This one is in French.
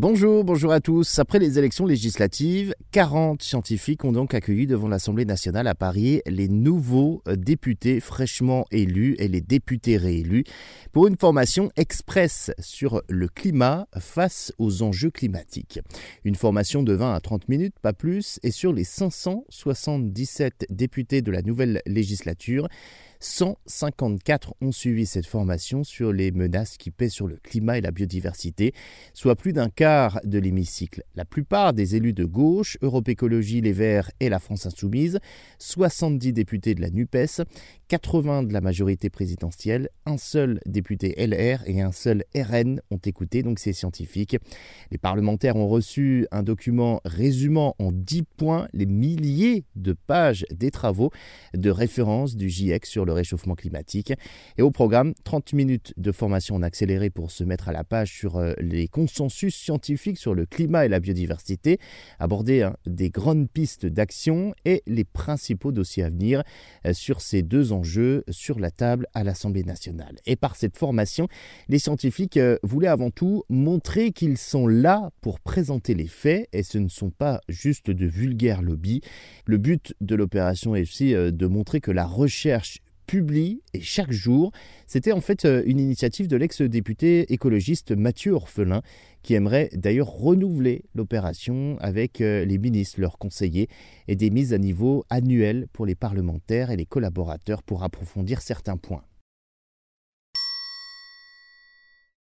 Bonjour, bonjour à tous. Après les élections législatives, 40 scientifiques ont donc accueilli devant l'Assemblée nationale à Paris les nouveaux députés fraîchement élus et les députés réélus pour une formation express sur le climat face aux enjeux climatiques. Une formation de 20 à 30 minutes, pas plus, et sur les 577 députés de la nouvelle législature, 154 ont suivi cette formation sur les menaces qui pèsent sur le climat et la biodiversité, soit plus d'un quart de l'hémicycle. La plupart des élus de gauche, Europe Écologie, Les Verts et la France Insoumise, 70 députés de la NUPES, 80 de la majorité présidentielle, un seul député LR et un seul RN ont écouté donc ces scientifiques. Les parlementaires ont reçu un document résumant en 10 points les milliers de pages des travaux de référence du GIEC sur le réchauffement climatique. Et au programme, 30 minutes de formation en accéléré pour se mettre à la page sur euh, les consensus scientifiques sur le climat et la biodiversité, aborder hein, des grandes pistes d'action et les principaux dossiers à venir euh, sur ces deux enjeux sur la table à l'Assemblée nationale. Et par cette formation, les scientifiques euh, voulaient avant tout montrer qu'ils sont là pour présenter les faits et ce ne sont pas juste de vulgaires lobbies. Le but de l'opération est aussi de montrer que la recherche publie et chaque jour. C'était en fait euh, une initiative de l'ex-député écologiste Mathieu Orphelin qui aimerait d'ailleurs renouveler l'opération avec euh, les ministres, leurs conseillers et des mises à niveau annuelles pour les parlementaires et les collaborateurs pour approfondir certains points.